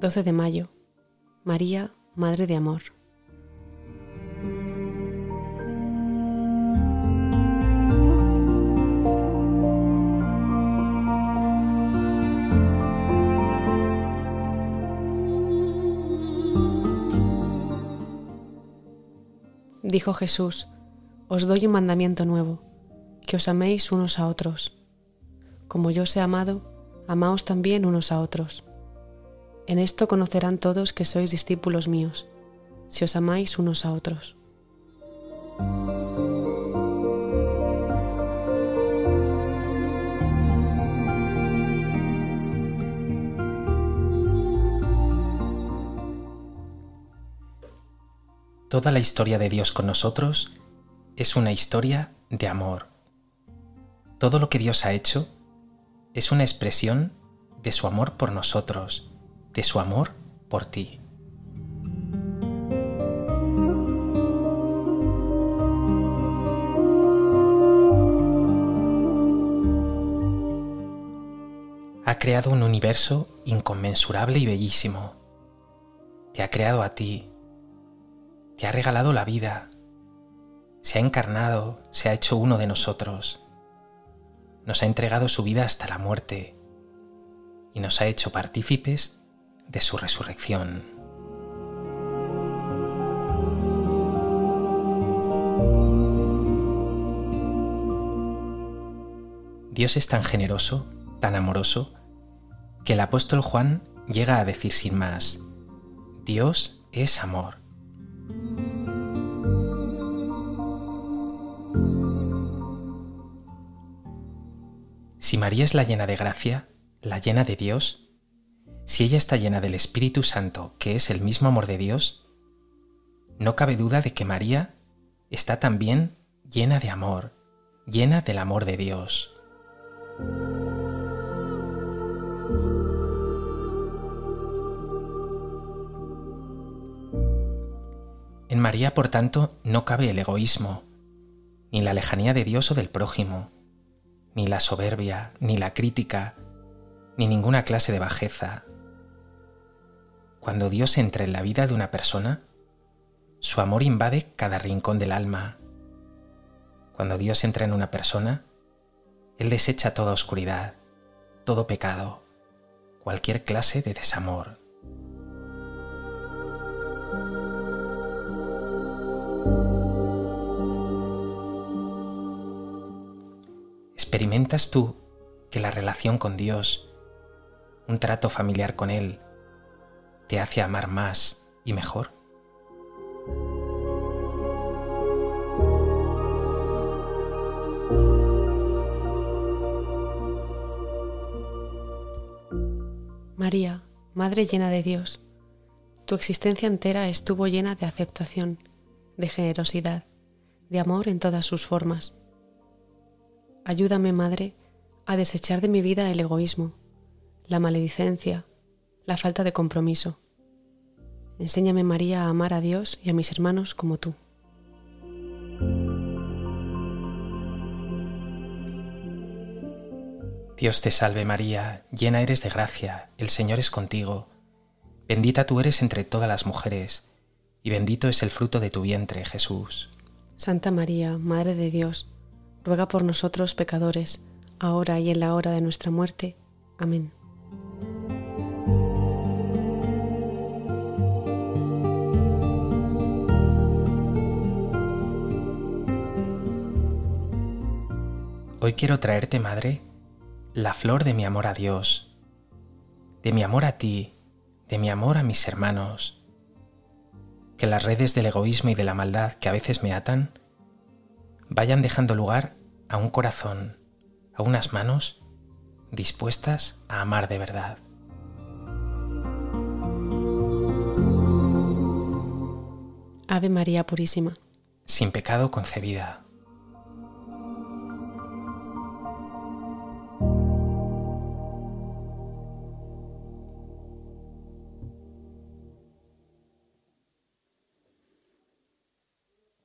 12 de mayo. María, Madre de Amor. Dijo Jesús, Os doy un mandamiento nuevo, que os améis unos a otros. Como yo os he amado, amaos también unos a otros. En esto conocerán todos que sois discípulos míos, si os amáis unos a otros. Toda la historia de Dios con nosotros es una historia de amor. Todo lo que Dios ha hecho es una expresión de su amor por nosotros, de su amor por ti. Ha creado un universo inconmensurable y bellísimo. Te ha creado a ti. Te ha regalado la vida. Se ha encarnado, se ha hecho uno de nosotros. Nos ha entregado su vida hasta la muerte y nos ha hecho partícipes de su resurrección. Dios es tan generoso, tan amoroso, que el apóstol Juan llega a decir sin más, Dios es amor. Si María es la llena de gracia, la llena de Dios, si ella está llena del Espíritu Santo, que es el mismo amor de Dios, no cabe duda de que María está también llena de amor, llena del amor de Dios. En María, por tanto, no cabe el egoísmo, ni la lejanía de Dios o del prójimo, ni la soberbia, ni la crítica, ni ninguna clase de bajeza, cuando Dios entra en la vida de una persona, su amor invade cada rincón del alma. Cuando Dios entra en una persona, Él desecha toda oscuridad, todo pecado, cualquier clase de desamor. ¿Experimentas tú que la relación con Dios, un trato familiar con Él, te hace amar más y mejor? María, Madre llena de Dios, tu existencia entera estuvo llena de aceptación, de generosidad, de amor en todas sus formas. Ayúdame, Madre, a desechar de mi vida el egoísmo, la maledicencia, la falta de compromiso. Enséñame, María, a amar a Dios y a mis hermanos como tú. Dios te salve María, llena eres de gracia, el Señor es contigo. Bendita tú eres entre todas las mujeres, y bendito es el fruto de tu vientre, Jesús. Santa María, Madre de Dios, ruega por nosotros pecadores, ahora y en la hora de nuestra muerte. Amén. Hoy quiero traerte, Madre, la flor de mi amor a Dios, de mi amor a ti, de mi amor a mis hermanos. Que las redes del egoísmo y de la maldad que a veces me atan vayan dejando lugar a un corazón, a unas manos dispuestas a amar de verdad. Ave María Purísima. Sin pecado concebida.